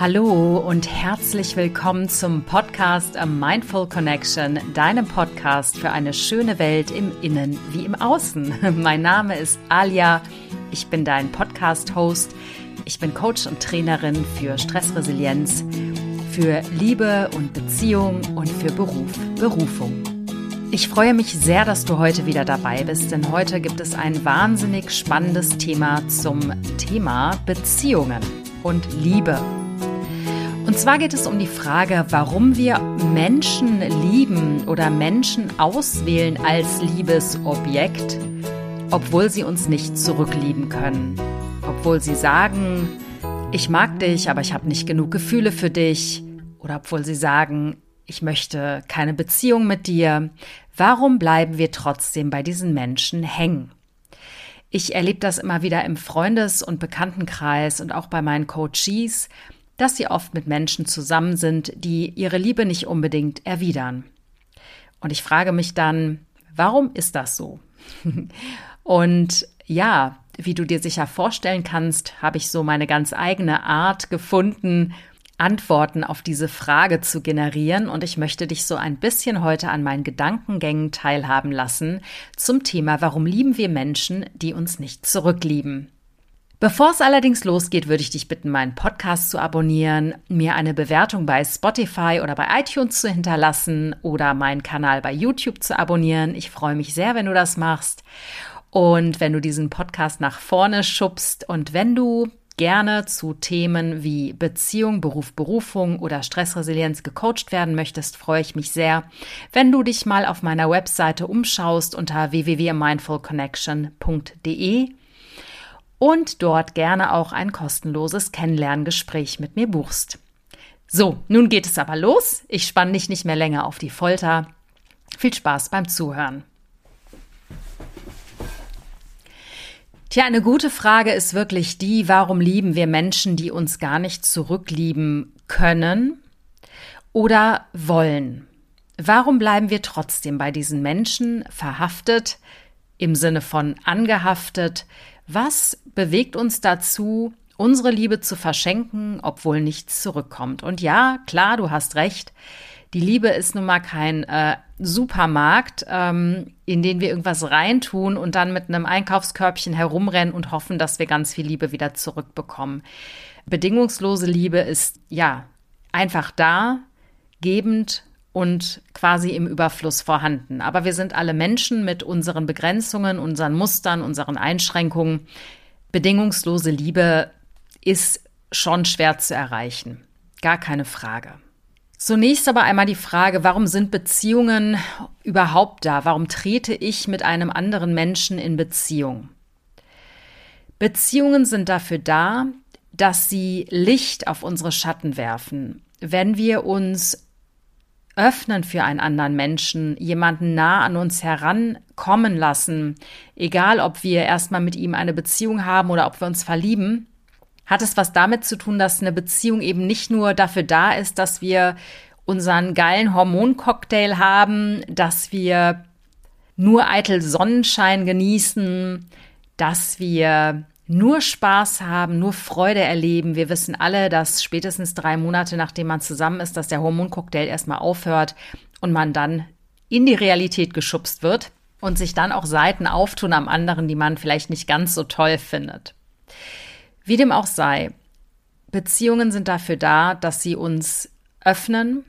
Hallo und herzlich willkommen zum Podcast A Mindful Connection, deinem Podcast für eine schöne Welt im Innen wie im Außen. Mein Name ist Alia, ich bin dein Podcast-Host, ich bin Coach und Trainerin für Stressresilienz, für Liebe und Beziehung und für Beruf, Berufung. Ich freue mich sehr, dass du heute wieder dabei bist, denn heute gibt es ein wahnsinnig spannendes Thema zum Thema Beziehungen und Liebe. Und zwar geht es um die Frage, warum wir Menschen lieben oder Menschen auswählen als Liebesobjekt, obwohl sie uns nicht zurücklieben können. Obwohl sie sagen, ich mag dich, aber ich habe nicht genug Gefühle für dich. Oder obwohl sie sagen, ich möchte keine Beziehung mit dir. Warum bleiben wir trotzdem bei diesen Menschen hängen? Ich erlebe das immer wieder im Freundes- und Bekanntenkreis und auch bei meinen Coaches, dass sie oft mit Menschen zusammen sind, die ihre Liebe nicht unbedingt erwidern. Und ich frage mich dann, warum ist das so? Und ja, wie du dir sicher vorstellen kannst, habe ich so meine ganz eigene Art gefunden, Antworten auf diese Frage zu generieren und ich möchte dich so ein bisschen heute an meinen Gedankengängen teilhaben lassen zum Thema, warum lieben wir Menschen, die uns nicht zurücklieben. Bevor es allerdings losgeht, würde ich dich bitten, meinen Podcast zu abonnieren, mir eine Bewertung bei Spotify oder bei iTunes zu hinterlassen oder meinen Kanal bei YouTube zu abonnieren. Ich freue mich sehr, wenn du das machst und wenn du diesen Podcast nach vorne schubst und wenn du gerne zu Themen wie Beziehung, Beruf, Berufung oder Stressresilienz gecoacht werden möchtest, freue ich mich sehr, wenn du dich mal auf meiner Webseite umschaust unter www.mindfulconnection.de und dort gerne auch ein kostenloses Kennenlerngespräch mit mir buchst. So, nun geht es aber los. Ich spanne dich nicht mehr länger auf die Folter. Viel Spaß beim Zuhören. Tja, eine gute Frage ist wirklich die, warum lieben wir Menschen, die uns gar nicht zurücklieben können oder wollen? Warum bleiben wir trotzdem bei diesen Menschen verhaftet, im Sinne von angehaftet, was bewegt uns dazu, unsere Liebe zu verschenken, obwohl nichts zurückkommt? Und ja, klar, du hast recht. Die Liebe ist nun mal kein äh, Supermarkt, ähm, in den wir irgendwas reintun und dann mit einem Einkaufskörbchen herumrennen und hoffen, dass wir ganz viel Liebe wieder zurückbekommen. Bedingungslose Liebe ist ja einfach da, gebend und quasi im Überfluss vorhanden. Aber wir sind alle Menschen mit unseren Begrenzungen, unseren Mustern, unseren Einschränkungen. Bedingungslose Liebe ist schon schwer zu erreichen. Gar keine Frage. Zunächst aber einmal die Frage, warum sind Beziehungen überhaupt da? Warum trete ich mit einem anderen Menschen in Beziehung? Beziehungen sind dafür da, dass sie Licht auf unsere Schatten werfen. Wenn wir uns öffnen für einen anderen Menschen, jemanden nah an uns herankommen lassen, egal ob wir erstmal mit ihm eine Beziehung haben oder ob wir uns verlieben, hat es was damit zu tun, dass eine Beziehung eben nicht nur dafür da ist, dass wir unseren geilen Hormoncocktail haben, dass wir nur eitel Sonnenschein genießen, dass wir nur Spaß haben, nur Freude erleben. Wir wissen alle, dass spätestens drei Monate nachdem man zusammen ist, dass der Hormoncocktail erstmal aufhört und man dann in die Realität geschubst wird und sich dann auch Seiten auftun am anderen, die man vielleicht nicht ganz so toll findet. Wie dem auch sei, Beziehungen sind dafür da, dass sie uns öffnen,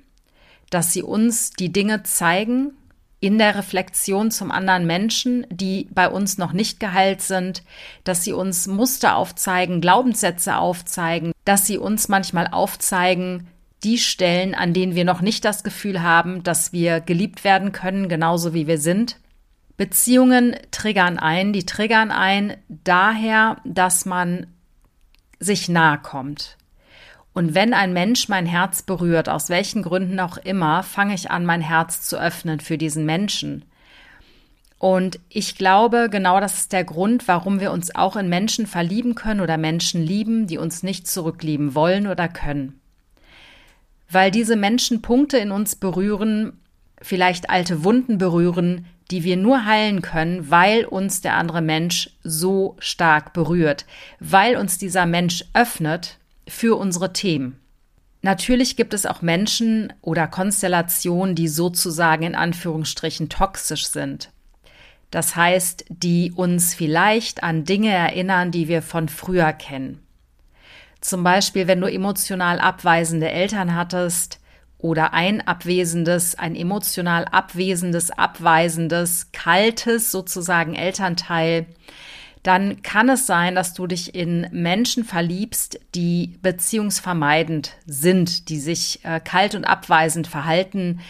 dass sie uns die Dinge zeigen, in der Reflexion zum anderen Menschen, die bei uns noch nicht geheilt sind, dass sie uns Muster aufzeigen, Glaubenssätze aufzeigen, dass sie uns manchmal aufzeigen, die Stellen, an denen wir noch nicht das Gefühl haben, dass wir geliebt werden können, genauso wie wir sind. Beziehungen triggern ein, die triggern ein daher, dass man sich nahe kommt, und wenn ein Mensch mein Herz berührt, aus welchen Gründen auch immer, fange ich an, mein Herz zu öffnen für diesen Menschen. Und ich glaube, genau das ist der Grund, warum wir uns auch in Menschen verlieben können oder Menschen lieben, die uns nicht zurücklieben wollen oder können. Weil diese Menschen Punkte in uns berühren, vielleicht alte Wunden berühren, die wir nur heilen können, weil uns der andere Mensch so stark berührt, weil uns dieser Mensch öffnet für unsere Themen. Natürlich gibt es auch Menschen oder Konstellationen, die sozusagen in Anführungsstrichen toxisch sind. Das heißt, die uns vielleicht an Dinge erinnern, die wir von früher kennen. Zum Beispiel, wenn du emotional abweisende Eltern hattest oder ein abwesendes, ein emotional abwesendes, abweisendes, kaltes sozusagen Elternteil, dann kann es sein, dass du dich in Menschen verliebst, die beziehungsvermeidend sind, die sich äh, kalt und abweisend verhalten.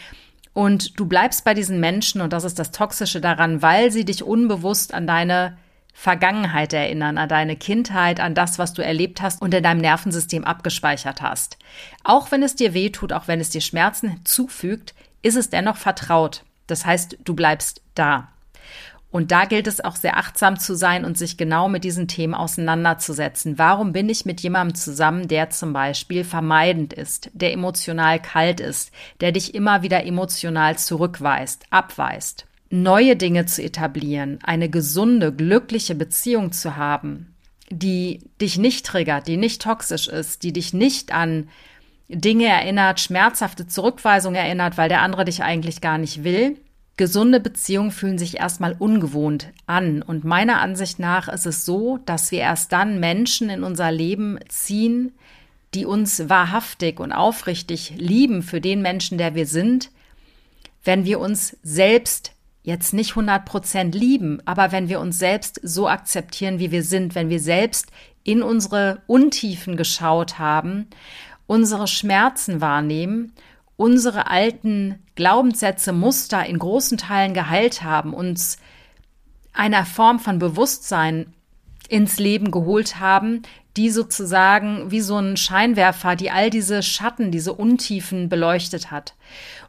Und du bleibst bei diesen Menschen, und das ist das Toxische daran, weil sie dich unbewusst an deine Vergangenheit erinnern, an deine Kindheit, an das, was du erlebt hast und in deinem Nervensystem abgespeichert hast. Auch wenn es dir weh tut, auch wenn es dir Schmerzen zufügt, ist es dennoch vertraut. Das heißt, du bleibst da. Und da gilt es auch sehr achtsam zu sein und sich genau mit diesen Themen auseinanderzusetzen. Warum bin ich mit jemandem zusammen, der zum Beispiel vermeidend ist, der emotional kalt ist, der dich immer wieder emotional zurückweist, abweist? Neue Dinge zu etablieren, eine gesunde, glückliche Beziehung zu haben, die dich nicht triggert, die nicht toxisch ist, die dich nicht an Dinge erinnert, schmerzhafte Zurückweisung erinnert, weil der andere dich eigentlich gar nicht will, Gesunde Beziehungen fühlen sich erstmal ungewohnt an. Und meiner Ansicht nach ist es so, dass wir erst dann Menschen in unser Leben ziehen, die uns wahrhaftig und aufrichtig lieben für den Menschen, der wir sind, wenn wir uns selbst jetzt nicht 100 Prozent lieben, aber wenn wir uns selbst so akzeptieren, wie wir sind, wenn wir selbst in unsere Untiefen geschaut haben, unsere Schmerzen wahrnehmen unsere alten Glaubenssätze, Muster in großen Teilen geheilt haben, uns einer Form von Bewusstsein ins Leben geholt haben, die sozusagen wie so ein Scheinwerfer, die all diese Schatten, diese Untiefen beleuchtet hat.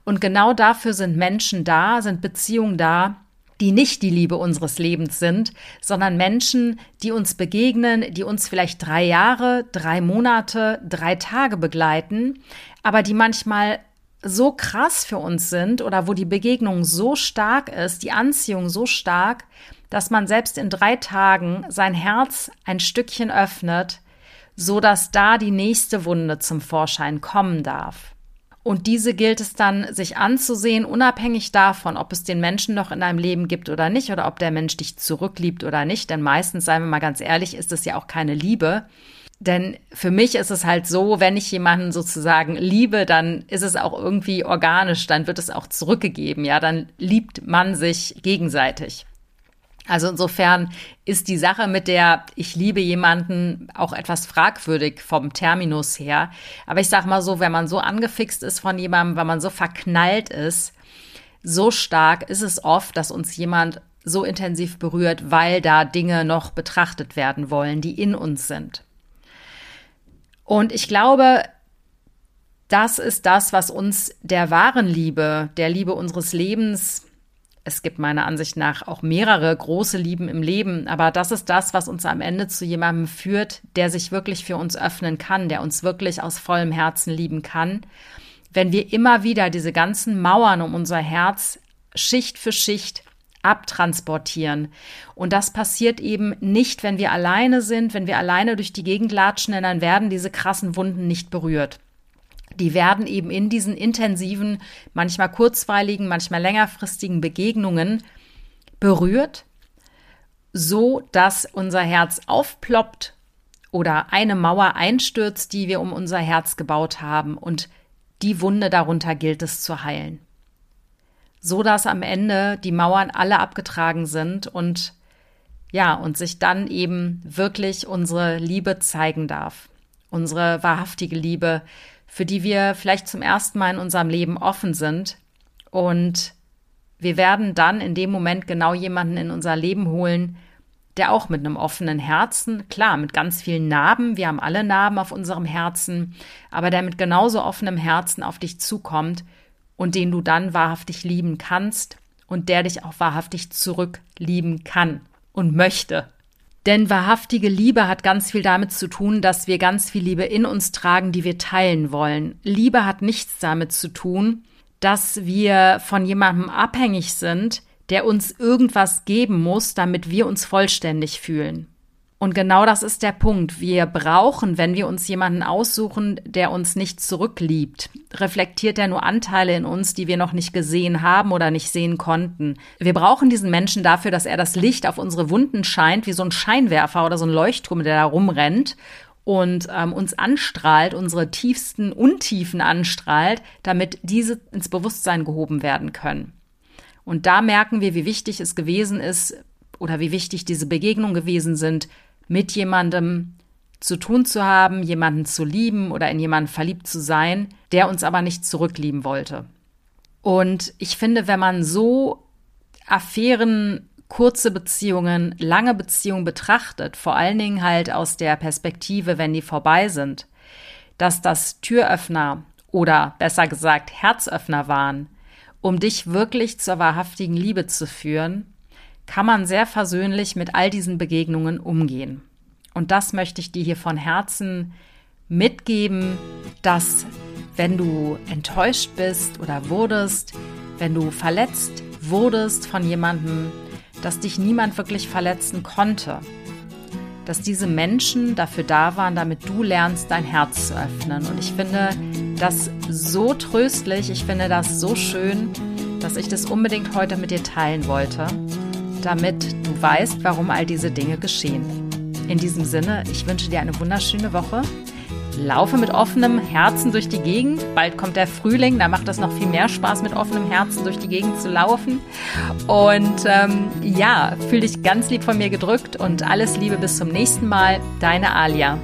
Und genau dafür sind Menschen da, sind Beziehungen da, die nicht die Liebe unseres Lebens sind, sondern Menschen, die uns begegnen, die uns vielleicht drei Jahre, drei Monate, drei Tage begleiten, aber die manchmal so krass für uns sind oder wo die Begegnung so stark ist, die Anziehung so stark, dass man selbst in drei Tagen sein Herz ein Stückchen öffnet, so dass da die nächste Wunde zum Vorschein kommen darf. Und diese gilt es dann, sich anzusehen, unabhängig davon, ob es den Menschen noch in deinem Leben gibt oder nicht, oder ob der Mensch dich zurückliebt oder nicht. Denn meistens, seien wir mal ganz ehrlich, ist es ja auch keine Liebe, denn für mich ist es halt so, wenn ich jemanden sozusagen liebe, dann ist es auch irgendwie organisch, dann wird es auch zurückgegeben, ja, dann liebt man sich gegenseitig. Also insofern ist die Sache mit der ich liebe jemanden auch etwas fragwürdig vom Terminus her. Aber ich sag mal so, wenn man so angefixt ist von jemandem, wenn man so verknallt ist, so stark ist es oft, dass uns jemand so intensiv berührt, weil da Dinge noch betrachtet werden wollen, die in uns sind. Und ich glaube, das ist das, was uns der wahren Liebe, der Liebe unseres Lebens, es gibt meiner Ansicht nach auch mehrere große Lieben im Leben, aber das ist das, was uns am Ende zu jemandem führt, der sich wirklich für uns öffnen kann, der uns wirklich aus vollem Herzen lieben kann. Wenn wir immer wieder diese ganzen Mauern um unser Herz Schicht für Schicht abtransportieren. Und das passiert eben nicht, wenn wir alleine sind, wenn wir alleine durch die Gegend latschen, denn dann werden diese krassen Wunden nicht berührt. Die werden eben in diesen intensiven, manchmal kurzweiligen, manchmal längerfristigen Begegnungen berührt, so dass unser Herz aufploppt oder eine Mauer einstürzt, die wir um unser Herz gebaut haben und die Wunde darunter gilt es zu heilen so dass am Ende die Mauern alle abgetragen sind und ja, und sich dann eben wirklich unsere Liebe zeigen darf. Unsere wahrhaftige Liebe, für die wir vielleicht zum ersten Mal in unserem Leben offen sind. Und wir werden dann in dem Moment genau jemanden in unser Leben holen, der auch mit einem offenen Herzen, klar, mit ganz vielen Narben, wir haben alle Narben auf unserem Herzen, aber der mit genauso offenem Herzen auf dich zukommt und den du dann wahrhaftig lieben kannst und der dich auch wahrhaftig zurücklieben kann und möchte. Denn wahrhaftige Liebe hat ganz viel damit zu tun, dass wir ganz viel Liebe in uns tragen, die wir teilen wollen. Liebe hat nichts damit zu tun, dass wir von jemandem abhängig sind, der uns irgendwas geben muss, damit wir uns vollständig fühlen. Und genau das ist der Punkt. Wir brauchen, wenn wir uns jemanden aussuchen, der uns nicht zurückliebt, reflektiert er nur Anteile in uns, die wir noch nicht gesehen haben oder nicht sehen konnten. Wir brauchen diesen Menschen dafür, dass er das Licht auf unsere Wunden scheint, wie so ein Scheinwerfer oder so ein Leuchtturm, der da rumrennt und ähm, uns anstrahlt, unsere tiefsten Untiefen anstrahlt, damit diese ins Bewusstsein gehoben werden können. Und da merken wir, wie wichtig es gewesen ist oder wie wichtig diese Begegnungen gewesen sind, mit jemandem zu tun zu haben, jemanden zu lieben oder in jemanden verliebt zu sein, der uns aber nicht zurücklieben wollte. Und ich finde, wenn man so Affären, kurze Beziehungen, lange Beziehungen betrachtet, vor allen Dingen halt aus der Perspektive, wenn die vorbei sind, dass das Türöffner oder besser gesagt Herzöffner waren, um dich wirklich zur wahrhaftigen Liebe zu führen, kann man sehr versöhnlich mit all diesen Begegnungen umgehen. Und das möchte ich dir hier von Herzen mitgeben, dass wenn du enttäuscht bist oder wurdest, wenn du verletzt wurdest von jemandem, dass dich niemand wirklich verletzen konnte, dass diese Menschen dafür da waren, damit du lernst, dein Herz zu öffnen. Und ich finde das so tröstlich, ich finde das so schön, dass ich das unbedingt heute mit dir teilen wollte damit du weißt, warum all diese Dinge geschehen. In diesem Sinne, ich wünsche dir eine wunderschöne Woche. Laufe mit offenem Herzen durch die Gegend. Bald kommt der Frühling, da macht das noch viel mehr Spaß, mit offenem Herzen durch die Gegend zu laufen. Und ähm, ja, fühl dich ganz lieb von mir gedrückt und alles Liebe bis zum nächsten Mal. Deine Alia.